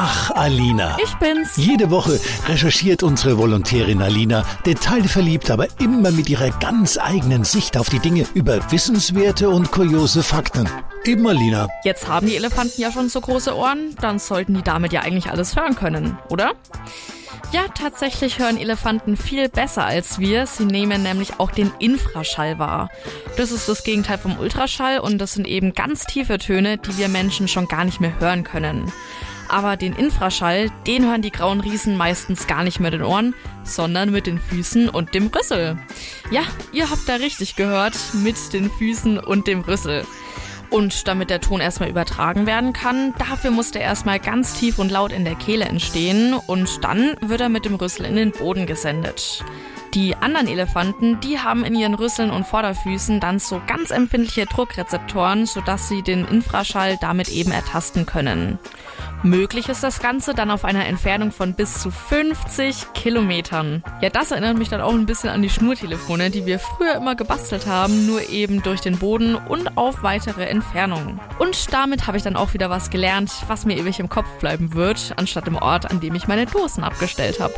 Ach, Alina. Ich bin's. Jede Woche recherchiert unsere Volontärin Alina, detailverliebt, aber immer mit ihrer ganz eigenen Sicht auf die Dinge über wissenswerte und kuriose Fakten. Eben Alina. Jetzt haben die Elefanten ja schon so große Ohren, dann sollten die damit ja eigentlich alles hören können, oder? Ja, tatsächlich hören Elefanten viel besser als wir. Sie nehmen nämlich auch den Infraschall wahr. Das ist das Gegenteil vom Ultraschall und das sind eben ganz tiefe Töne, die wir Menschen schon gar nicht mehr hören können. Aber den Infraschall, den hören die grauen Riesen meistens gar nicht mit den Ohren, sondern mit den Füßen und dem Rüssel. Ja, ihr habt da richtig gehört, mit den Füßen und dem Rüssel. Und damit der Ton erstmal übertragen werden kann, dafür muss der erstmal ganz tief und laut in der Kehle entstehen und dann wird er mit dem Rüssel in den Boden gesendet. Die anderen Elefanten, die haben in ihren Rüsseln und Vorderfüßen dann so ganz empfindliche Druckrezeptoren, sodass sie den Infraschall damit eben ertasten können. Möglich ist das Ganze dann auf einer Entfernung von bis zu 50 Kilometern. Ja, das erinnert mich dann auch ein bisschen an die Schnurtelefone, die wir früher immer gebastelt haben, nur eben durch den Boden und auf weitere Entfernungen. Und damit habe ich dann auch wieder was gelernt, was mir ewig im Kopf bleiben wird, anstatt im Ort, an dem ich meine Dosen abgestellt habe.